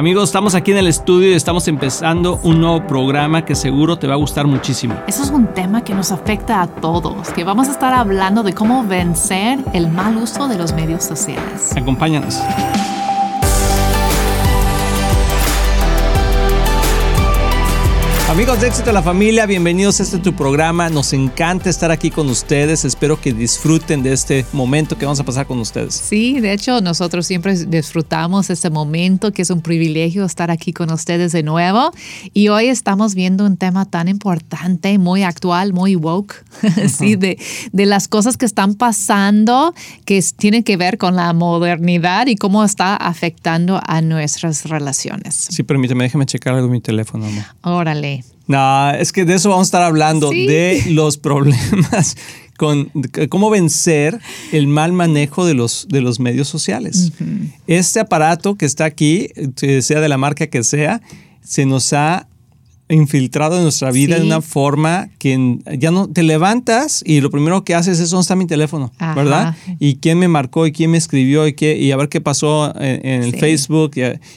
Amigos, estamos aquí en el estudio y estamos empezando un nuevo programa que seguro te va a gustar muchísimo. Eso es un tema que nos afecta a todos, que vamos a estar hablando de cómo vencer el mal uso de los medios sociales. Acompáñanos. Amigos de Éxito de la Familia, bienvenidos a este tu programa. Nos encanta estar aquí con ustedes. Espero que disfruten de este momento que vamos a pasar con ustedes. Sí, de hecho, nosotros siempre disfrutamos este momento, que es un privilegio estar aquí con ustedes de nuevo. Y hoy estamos viendo un tema tan importante, muy actual, muy woke, sí, de, de las cosas que están pasando, que tienen que ver con la modernidad y cómo está afectando a nuestras relaciones. Sí, permíteme, déjame checar algo en mi teléfono, amor. Órale. No, es que de eso vamos a estar hablando, Sí. de los problemas con cómo vencer el mal manejo de los, de los medios sociales. Este aparato que está aquí, eh, sea de la marca que sea, se nos ha infiltrado en nuestra vida Sí. de una forma que ya no te levantas y lo primero que haces es dónde está mi teléfono, Ajá. ¿verdad? Y quién me marcó y quién me escribió y, qué, y a ver qué pasó en, en el Sí. Facebook,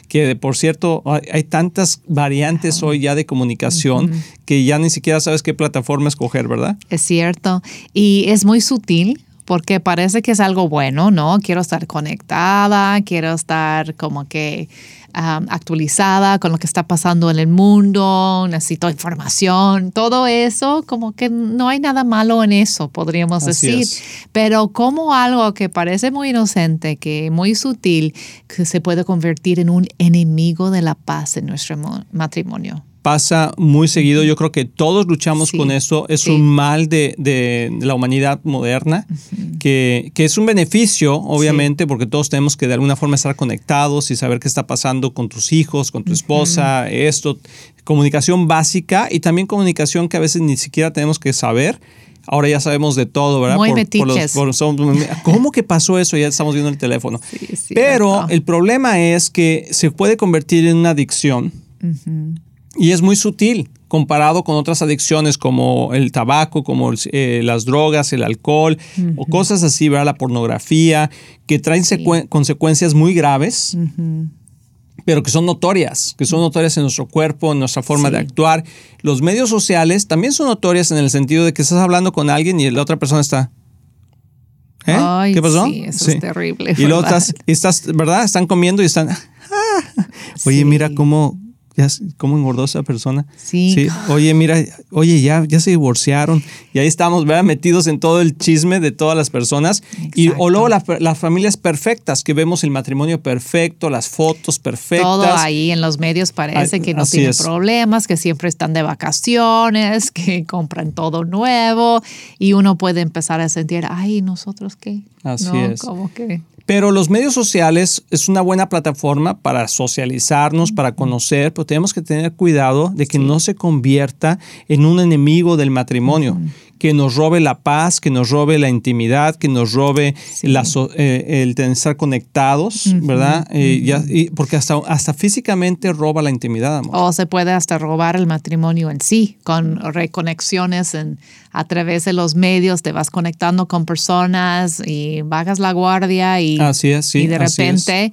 que por cierto hay, hay tantas variantes hoy ya de comunicación que ya ni siquiera sabes qué plataforma escoger, ¿verdad? Es cierto. Y es muy sutil porque parece que es algo bueno, ¿no? Quiero estar conectada, quiero estar como que um, actualizada con lo que está pasando en el mundo, necesito información, todo eso, como que no hay nada malo en eso, podríamos Así decir. es. Pero como algo que parece muy inocente, que muy sutil, que se puede convertir en un enemigo de la paz en nuestro mo- matrimonio. Pasa muy seguido, yo creo que todos luchamos Sí, con eso, es sí. un mal de, de- la humanidad moderna, que, que es un beneficio, obviamente, porque todos tenemos que de alguna forma estar conectados y saber qué está pasando con tus hijos, con tu esposa, esto, comunicación básica y también comunicación que a veces ni siquiera tenemos que saber. Ahora ya sabemos de todo, ¿verdad? Muy los- metiches. por- somos- ¿Cómo que pasó eso? Ya estamos viendo el teléfono. Sí, Pero el problema es que se puede convertir en una adicción y es muy sutil comparado con otras adicciones como el tabaco, como el- eh, las drogas, el alcohol o cosas así, ¿verdad? La pornografía, que traen secue- consecuencias muy graves, pero que son notorias, que son notorias en nuestro cuerpo, en nuestra forma Sí. de actuar. Los medios sociales también son notorias en el sentido de que estás hablando con alguien y la otra persona está... ¿Eh? Ay, ¿Qué pasó? sí, eso es terrible, Y luego estás, estás, ¿verdad? Están comiendo y están... "Ah". Oye, Sí. mira cómo, ya, cómo engordó esa persona. Sí. Oye, mira, oye, ya, ya se divorciaron. Y ahí estamos, ¿verdad? Metidos en todo el chisme de todas las personas. Y, o luego la- las familias perfectas, que vemos el matrimonio perfecto, las fotos perfectas. Todo ahí en los medios parece Ay, que no tienen es. problemas, que siempre están de vacaciones, que compran todo nuevo y uno puede empezar a sentir, ay, ¿nosotros qué? Así no, es. ¿Cómo que? Pero los medios sociales es una buena plataforma para socializarnos, para conocer, pero tenemos que tener cuidado de que no se convierta en un enemigo del matrimonio, que nos robe la paz, que nos robe la intimidad, que nos robe la so- eh, el tener- estar conectados, ¿verdad? Eh, ya- y- porque hasta, hasta físicamente roba la intimidad, amor. O se puede hasta robar el matrimonio en sí, con reconexiones en, a través de los medios, te vas conectando con personas y bajas la guardia y, Así es, sí, y de repente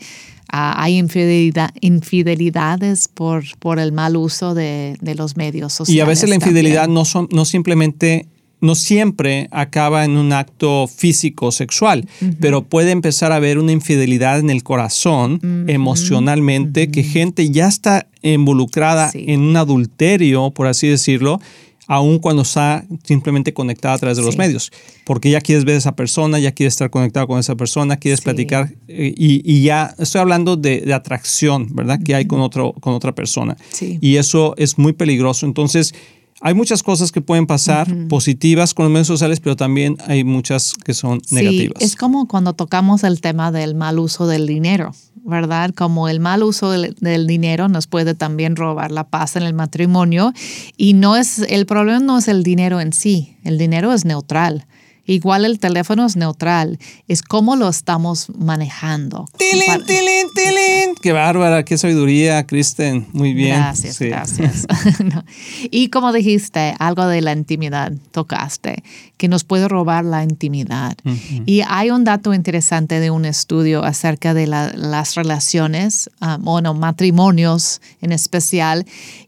ah, hay infidelidad, infidelidades por, por el mal uso de, de los medios sociales. Y a veces la infidelidad también. no, son, no simplemente, no siempre acaba en un acto físico sexual, pero puede empezar a haber una infidelidad en el corazón, emocionalmente, que gente ya está involucrada Sí. en un adulterio, por así decirlo, aun cuando está simplemente conectada a través de los medios, porque ya quieres ver a esa persona, ya quieres estar conectado con esa persona, quieres Sí. platicar eh, y, y ya estoy hablando de, de atracción, ¿verdad? Que hay con, otro, con otra persona. Y eso es muy peligroso. Entonces, hay muchas cosas que pueden pasar positivas con los medios sociales, pero también hay muchas que son Sí, negativas. es como cuando tocamos el tema del mal uso del dinero, ¿verdad? Como el mal uso del, del dinero nos puede también robar la paz en el matrimonio y no es el problema no es el dinero en sí, el dinero es neutral. Igual el teléfono es neutral, es cómo lo estamos manejando. ¡Tilín, tilín, tilín! ¡Qué bárbara! ¡Qué sabiduría, Kristen! Muy bien. Gracias, gracias. no. Y como dijiste, algo de la intimidad tocaste, que nos puede robar la intimidad. Y hay un dato interesante de un estudio acerca de las relaciones, um, o no, matrimonios en especial,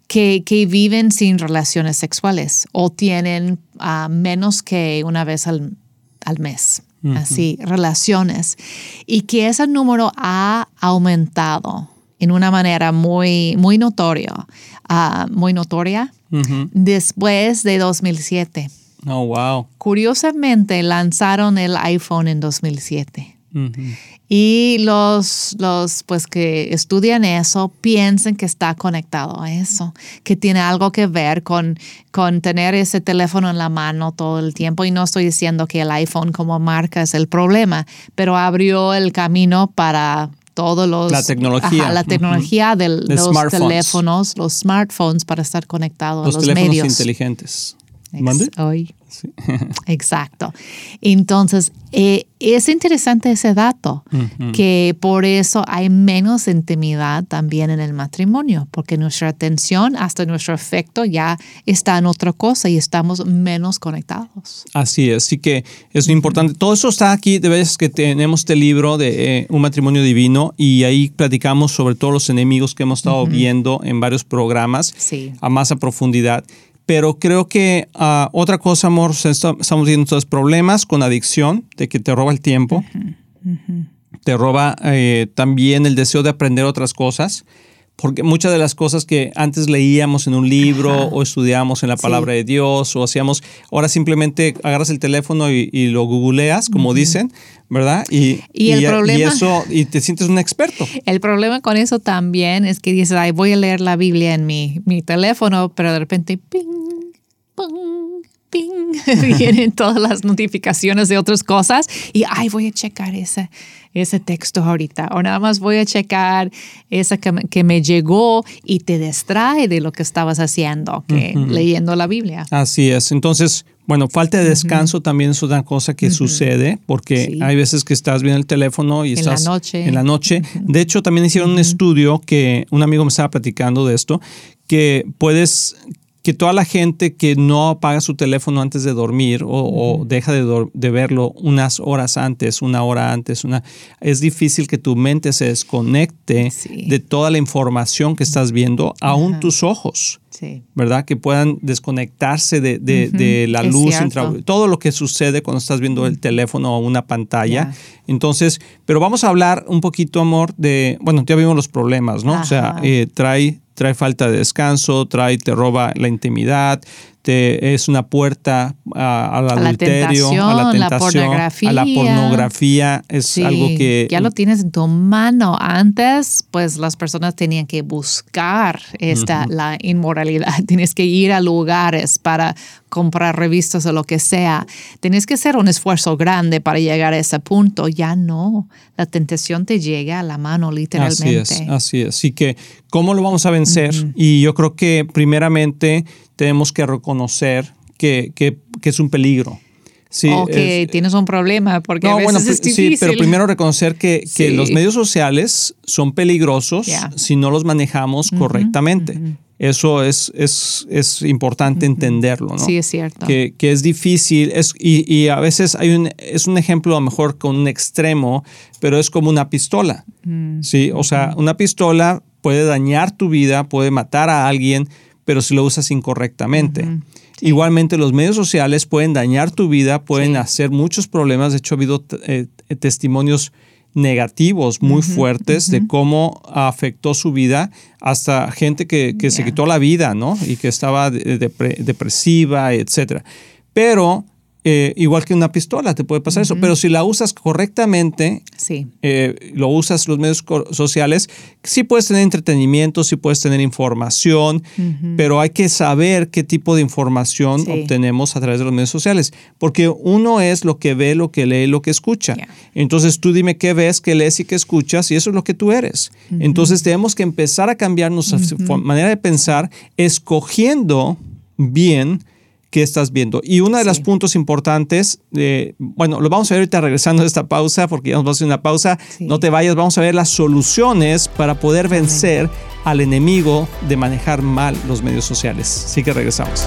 que, que, viven sin relaciones sexuales o tienen uh, menos que una vez al, al mes. Así, relaciones. Y que ese número ha aumentado en una manera muy, muy notoria, uh, muy notoria después de 2007. Oh, wow. Curiosamente, lanzaron el iPhone en 2007. Y los, los pues que estudian eso piensan que está conectado a eso, que tiene algo que ver con, con tener ese teléfono en la mano todo el tiempo. Y no estoy diciendo que el iPhone como marca es el problema, pero abrió el camino para todos los... La tecnología. la tecnología de los teléfonos, los smartphones para estar conectados los a los teléfonos medios. inteligentes. Hoy. Exacto. Entonces, eh, es interesante ese dato, que por eso hay menos intimidad también en el matrimonio, porque nuestra atención, hasta nuestro afecto ya está en otra cosa y estamos menos conectados. Así es, así que es importante. Todo eso está aquí, de veces que tenemos este libro de eh, Un matrimonio divino y ahí platicamos sobre todos los enemigos que hemos estado viendo en varios programas a más a profundidad. Pero creo que ah, otra cosa, amor, estamos viendo estos problemas con adicción, de que te roba el tiempo, te roba eh, también el deseo de aprender otras cosas, porque muchas de las cosas que antes leíamos en un libro o estudiamos en la palabra de Dios o hacíamos, ahora simplemente agarras el teléfono y, lo googleas, como dicen, ¿verdad? Y, el problema, y, eso, y te sientes un experto. El problema con eso también es que dices, ay, voy a leer la Biblia en mi, mi teléfono, pero de repente, ping, ping, ping, vienen todas las notificaciones de otras cosas y, ay, voy a checar ese ese texto ahorita o nada más voy a checar esa que, me llegó y te distrae de lo que estabas haciendo, que leyendo la Biblia. Así es. Entonces, bueno, falta de descanso también es una cosa que sucede porque hay veces que estás viendo el teléfono y estás en la noche. En la noche. De hecho, también hicieron un estudio que un amigo me estaba platicando de esto, que puedes que toda la gente que no apaga su teléfono antes de dormir o, deja de, verlo unas horas antes, una hora antes, una, es difícil que tu mente se desconecte de toda la información que estás viendo, aún tus ojos. ¿Verdad? Que puedan desconectarse de, la luz, todo lo que sucede cuando estás viendo el teléfono o una pantalla. Entonces, pero vamos a hablar un poquito, amor, de, bueno, ya vimos los problemas, ¿no? O sea, eh, trae trae falta de descanso, trae, te roba la intimidad, te, es una puerta al adulterio, a la tentación, a la pornografía. Es algo que... Ya lo tienes en tu mano. Antes, pues las personas tenían que buscar esta, la inmoralidad. Tienes que ir a lugares para comprar revistas o lo que sea. Tienes que hacer un esfuerzo grande para llegar a ese punto. Ya no. La tentación te llega a la mano literalmente. Así es, así es. Así que, ¿cómo lo vamos a vencer? Y yo creo que primeramente tenemos que reconocer que, que, que es un peligro. Sí, o que tienes un problema, porque a veces es difícil. Sí, pero primero reconocer que, que los medios sociales son peligrosos si no los manejamos correctamente. Eso es, es, es importante entenderlo, ¿no? Sí, es cierto. Que, que es difícil es, y, y, a veces hay un, es un ejemplo a lo mejor con un extremo, pero es como una pistola, mm. ¿sí? O sea, una pistola puede dañar tu vida, puede matar a alguien, pero si lo usas incorrectamente. Igualmente los medios sociales pueden dañar tu vida, pueden hacer muchos problemas. De hecho, ha habido eh, testimonios negativos muy fuertes de cómo afectó su vida hasta gente que, se quitó la vida, ¿no? Y que estaba depresiva, etc. Pero eh, igual que una pistola, te puede pasar eso. Pero si la usas correctamente, sí. Eh, lo usas los medios sociales, sí puedes tener entretenimiento, sí puedes tener información, pero hay que saber qué tipo de información obtenemos a través de los medios sociales. Porque uno es lo que ve, lo que lee, lo que escucha. Entonces tú dime qué ves, qué lees y qué escuchas, y eso es lo que tú eres. Entonces tenemos que empezar a cambiar nuestra manera de pensar, escogiendo bien qué estás viendo. Y uno de los puntos importantes, eh, bueno, lo vamos a ver ahorita regresando a esta pausa, porque ya nos vamos a hacer una pausa. No te vayas, vamos a ver las soluciones para poder vencer al enemigo de manejar mal los medios sociales. Así que regresamos.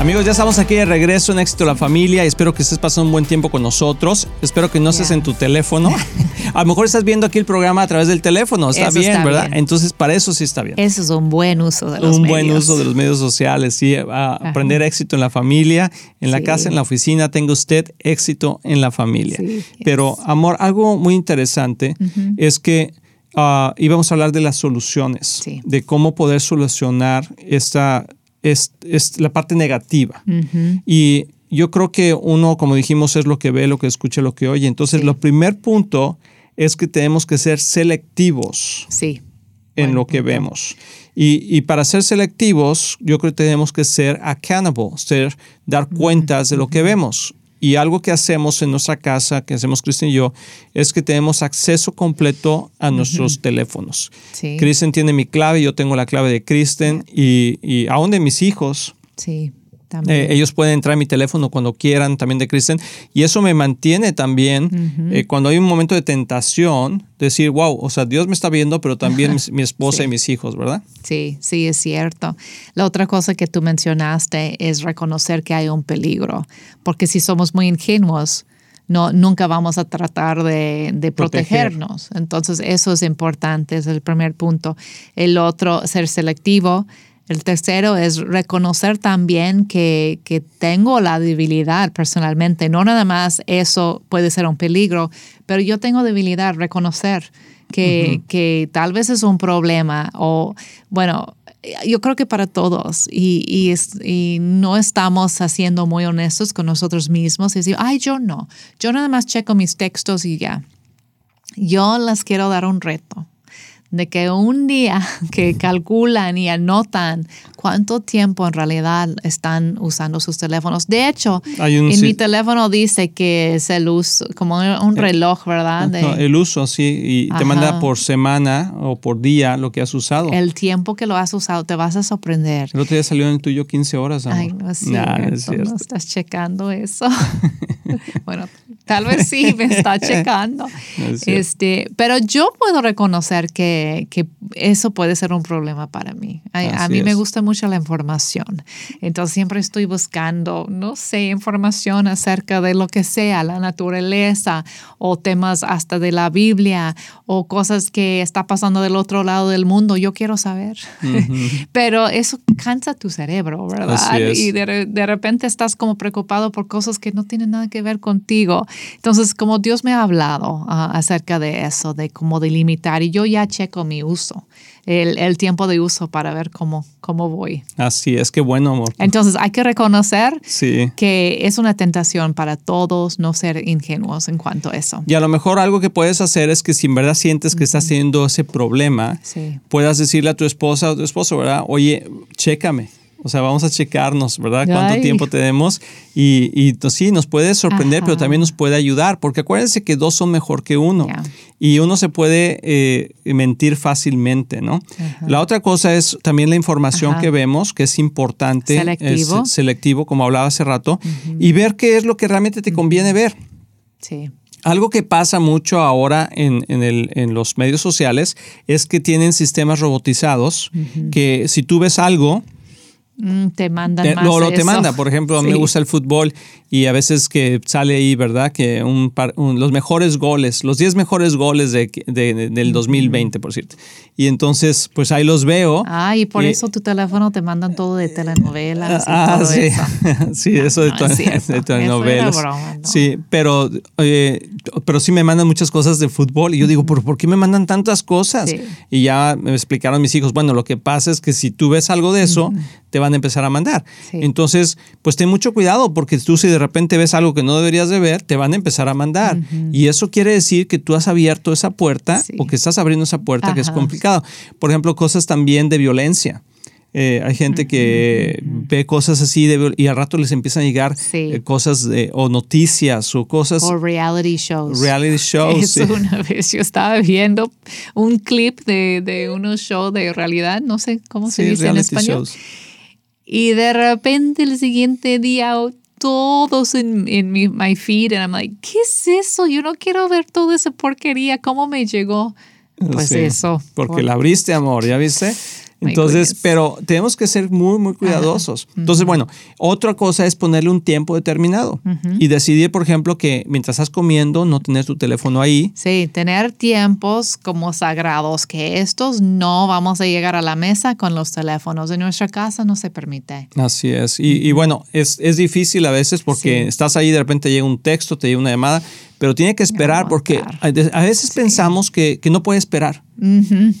Amigos, ya estamos aquí de regreso en Éxito la Familia y espero que estés pasando un buen tiempo con nosotros. Espero que no estés en tu teléfono. A lo mejor estás viendo aquí el programa a través del teléfono. Está bien, ¿verdad? Entonces, para eso sí está bien. Eso es un buen uso de los medios. Un buen uso de los medios sociales, sí. aprender éxito en la familia, en la casa, en la oficina. Tenga usted éxito en la familia. Pero, amor, algo muy interesante es que uh, íbamos a hablar de las soluciones, de cómo poder solucionar esta es, la parte negativa. Y yo creo que uno, como dijimos, es lo que ve, lo que escucha, lo que oye. Entonces, lo primer punto es que tenemos que ser selectivos sí. en lo que vemos. Y, para ser selectivos, yo creo que tenemos que ser accountable, ser, dar cuentas de lo que vemos. Y algo que hacemos en nuestra casa, que hacemos Kristen y yo, es que tenemos acceso completo a nuestros teléfonos. Kristen tiene mi clave, yo tengo la clave de Kristen y, y aún de mis hijos. Sí. Eh, ellos pueden entrar a mi teléfono cuando quieran, también de Kristen, y eso me mantiene también eh, cuando hay un momento de tentación, decir, wow, o sea, Dios me está viendo, pero también mi, esposa y mis hijos, ¿verdad? Sí, sí, es cierto. La otra cosa que tú mencionaste es reconocer que hay un peligro, porque si somos muy ingenuos, no, nunca vamos a tratar de, protegernos. Entonces, eso es importante, es el primer punto. El otro, ser selectivo el tercero es reconocer también que, tengo la debilidad personalmente. No nada más eso puede ser un peligro, pero yo tengo debilidad, reconocer que, que tal vez es un problema o, bueno, yo creo que para todos y, y, no estamos haciendo muy honestos con nosotros mismos y decir, ay, yo no, yo nada más checo mis textos y ya. Yo les quiero dar un reto de que un día que calculan y anotan cuánto tiempo en realidad están usando sus teléfonos. De hecho, en mi teléfono dice que es el uso, como un eh, reloj, ¿verdad? el uso, sí, y te manda por semana o por día lo que has usado. El tiempo que lo has usado, te vas a sorprender. El otro día salió en el tuyo 15 horas. Amor. Ay, no es, no estás checando eso. bueno, tal vez sí me está checando. este, pero yo puedo reconocer que, que, eso puede ser un problema para mí. A, mí me gusta mucho la información. Entonces siempre estoy buscando, no sé, información acerca de lo que sea, la naturaleza o temas hasta de la Biblia o cosas que está pasando del otro lado del mundo. Yo quiero saber. pero eso cansa tu cerebro, ¿verdad? Y de, de repente estás como preocupado por cosas que no tienen nada que ver contigo. Entonces, como Dios me ha hablado ah, acerca de eso, de cómo delimitar, y yo ya checo mi uso. el, el, tiempo de uso para ver cómo, cómo voy. Así es, que bueno, amor. Entonces hay que reconocer sí. que es una tentación para todos no ser ingenuos en cuanto a eso. Y a lo mejor algo que puedes hacer es que si en verdad sientes que estás teniendo ese problema, Sí. puedas decirle a tu esposa o tu esposo, ¿verdad? Oye, chécame. O sea, vamos a checarnos, ¿verdad? ¿Cuánto Ay. tiempo tenemos? Y, y pues, sí, nos puede sorprender, Ajá. pero también nos puede ayudar, porque acuérdense que dos son mejor que uno. Y uno se puede eh, mentir fácilmente, ¿no? Ajá. La otra cosa es también la información Ajá. que vemos, que es importante. Selectivo. Es selectivo, como hablaba hace rato, y ver qué es lo que realmente te conviene ver. Sí. Algo que pasa mucho ahora en, en el- en los medios sociales es que tienen sistemas robotizados que si tú ves algo, te mandan te, más de te manda. Por ejemplo, a mí me gusta el fútbol y a veces que sale ahí, ¿verdad? Que un par- un- los mejores goles, los 10 mejores goles de, de- de- del 2020, por cierto. Y entonces, pues ahí los veo. Ah, y por Y- eso tu teléfono te mandan todo de telenovelas y Ah, todo sí, eso. sí, eso de, No, es telenovelas. broma, ¿no? Sí, pero, eh, pero sí me mandan muchas cosas de fútbol y yo digo, ¿por, por qué me mandan tantas cosas? Sí. Y ya me explicaron mis hijos, bueno, lo que pasa es que si tú ves algo de eso, te van a empezar a mandar. Sí. Entonces, pues ten mucho cuidado porque tú si de repente ves algo que no deberías de ver, te van a empezar a mandar. Y eso quiere decir que tú has abierto esa puerta Sí. o que estás abriendo esa puerta que es complicado. Por ejemplo, cosas también de violencia. Eh, hay gente que ve cosas así de y al rato les empiezan a llegar Sí. eh, cosas de- o noticias o cosas, O reality shows. reality shows. Eso sí. una vez yo estaba viendo un clip de, de unos shows de realidad, no sé cómo se Sí, dice en español. shows. Y de repente el siguiente día todos en, en mi my feed, and I'm like, ¿qué es eso? Yo no quiero ver toda esa porquería. ¿Cómo me llegó? Pues Sí, eso. Porque por- la abriste, amor, ¿ya viste? Entonces, pero tenemos que ser muy, muy cuidadosos. Entonces, bueno, otra cosa es ponerle un tiempo determinado y decidir, por ejemplo, que mientras estás comiendo, no tener tu teléfono ahí. Sí, tener tiempos como sagrados, que estos no vamos a llegar a la mesa con los teléfonos. En nuestra casa no se permite. Así es. Y, y bueno, es, es difícil a veces porque Sí. estás ahí, de repente llega un texto, te llega una llamada, pero tiene que esperar porque a veces pensamos que, que no puede esperar.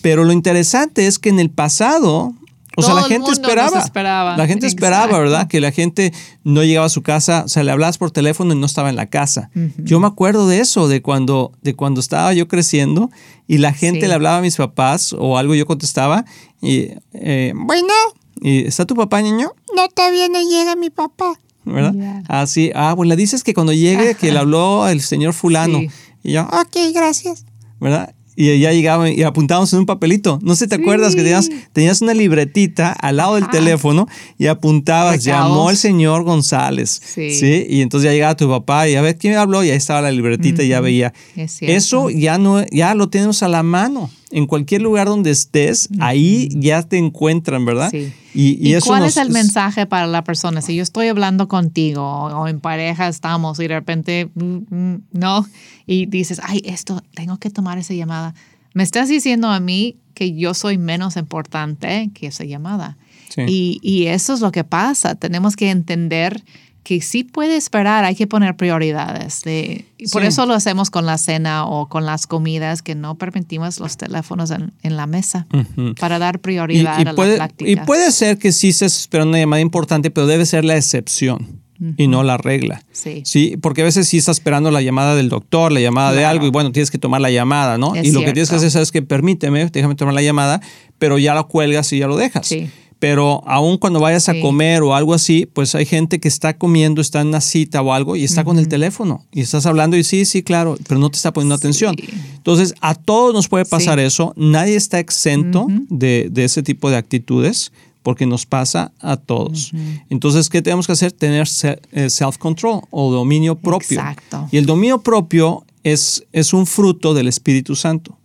Pero lo interesante es que en el pasado, o sea, la gente esperaba. esperaba. La gente esperaba. ¿verdad? Que la gente no llegaba a su casa, o sea, le hablabas por teléfono y no estaba en la casa. Yo me acuerdo de eso, de cuando, de cuando estaba yo creciendo y la gente Sí. le hablaba a mis papás o algo yo contestaba y, eh, bueno, y ¿está tu papá, niño? No, todavía no llega mi papá. ¿Verdad? Así, ah, bueno, le dices que cuando llegue, que le habló el señor fulano. Sí. Y yo, ok, gracias. ¿Verdad? Y ya llegaba y apuntábamos en un papelito. No sé, ¿te Sí. acuerdas que tenías, tenías una libretita al lado del teléfono y apuntabas, llamó el señor González. Sí. Y entonces ya llegaba tu papá y a ver quién me habló y ahí estaba la libretita y ya veía. Es. Eso ya no, ya lo tenemos a la mano. En cualquier lugar donde estés, ahí ya te encuentran, ¿verdad? Sí. Y, ¿Y, eso cuál nos- es el mensaje para la persona? Si yo estoy hablando contigo o, o en pareja estamos y de repente mm, mm, no, y dices, ay, esto, tengo que tomar esa llamada. Me estás diciendo a mí que yo soy menos importante que esa llamada. Sí. Y, y eso es lo que pasa. Tenemos que entender que sí puede esperar, hay que poner prioridades. De, y por Sí. eso lo hacemos con la cena o con las comidas, que no permitimos los teléfonos en, en la mesa Ujú. para dar Y, prioridad y a puede, y puede ser que sí se espera una llamada importante, pero debe ser la excepción y no la regla. Sí. Sí, porque a veces sí estás esperando la llamada del doctor, la llamada de Claro. algo, y bueno, tienes que tomar la llamada, ¿no? Es y lo que tienes que cierto. hacer es que permíteme, déjame tomar la llamada, pero ya la cuelgas y ya lo dejas. Sí. Pero aún cuando vayas a comer o algo así, pues hay gente que está comiendo, está en una cita o algo y está con el teléfono y estás hablando y sí, sí, claro, pero no te está poniendo Sí. atención. Entonces, a todos nos puede pasar Sí. eso. Nadie está exento de, de ese tipo de actitudes porque nos pasa a todos. Entonces, ¿qué tenemos que hacer? Tener eh, self-control o dominio propio. Exacto. Y el dominio propio es, es un fruto del Espíritu Santo.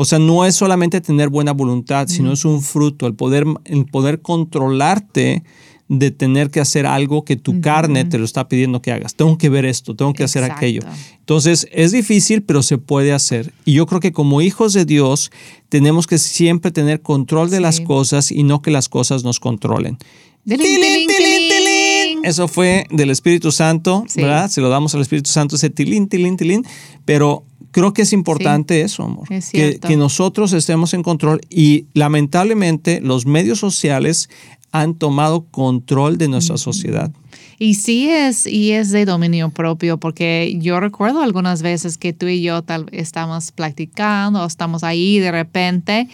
O sea, no es solamente tener buena voluntad, sino es un fruto, el poder, el poder controlarte de tener que hacer algo que tu carne te lo está pidiendo que hagas. Tengo que ver esto, tengo que hacer aquello. Entonces, es difícil, pero se puede hacer. Y yo creo que como hijos de Dios tenemos que siempre tener control de Sí. las cosas y no que las cosas nos controlen. Tilín, Tilín, tilín, tilín, tilín. tilín. Eso fue del Espíritu Santo, Sí. ¿verdad? Se lo damos al Espíritu Santo, ese tilín, tilín, tilín. Pero creo que es importante eso, amor. Es que, nosotros estemos en control y lamentablemente los medios sociales han tomado control de nuestra sociedad. Y sí es, y es de dominio propio, porque yo recuerdo algunas veces que tú y yo tal estamos platicando o estamos ahí de repente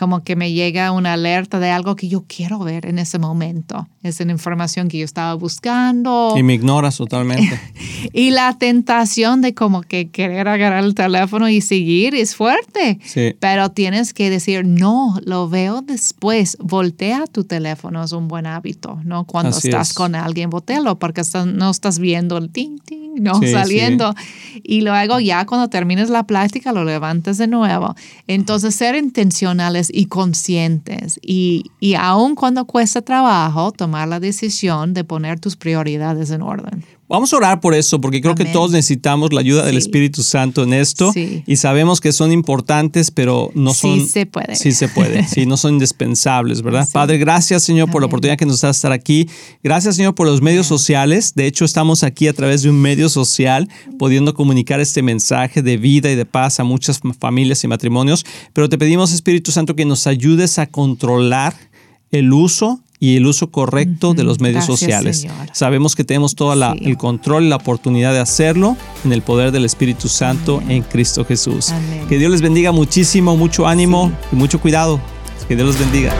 como que me llega una alerta de algo que yo quiero ver en ese momento. Es una información que yo estaba buscando. Y me ignoras totalmente. Y la tentación de como que querer agarrar el teléfono y seguir es fuerte. Sí. Pero tienes que decir, no, lo veo después. Voltea tu teléfono, es un buen hábito, ¿no? Cuando Así estás es. con alguien, voltealo porque no estás viendo el ting, ting, no Sí, saliendo. Y luego ya cuando termines la plática lo levantas de nuevo. Entonces, ser intencionales y conscientes. Y, y aun cuando cuesta trabajo, tomar la decisión de poner tus prioridades en orden. Vamos a orar por eso, porque creo que Amén. todos necesitamos la ayuda del Sí. Espíritu Santo en esto. Sí. Y sabemos que son importantes, pero no Sí son. se puede. Sí se puede. Sí, no son indispensables, ¿verdad? Sí. Padre, gracias, Señor, por la Amén. oportunidad que nos da de estar aquí. Gracias, Señor, por los medios sociales. De hecho, estamos aquí a través de un medio social, pudiendo comunicar este mensaje de vida y de paz a muchas familias y matrimonios. Pero te pedimos, Espíritu Santo, que nos ayudes a controlar el uso y el uso correcto de los medios Gracias, sociales. Señor. Sabemos que tenemos todo Sí. el control y la oportunidad de hacerlo en el poder del Espíritu Santo en Cristo Jesús. Amén. Que Dios les bendiga muchísimo, mucho ánimo y mucho cuidado. Que Dios los bendiga.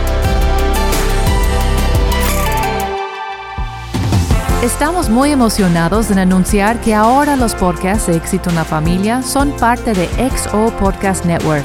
Estamos muy emocionados en anunciar que ahora los podcasts de Éxito en la Familia son parte de XO Podcast Network,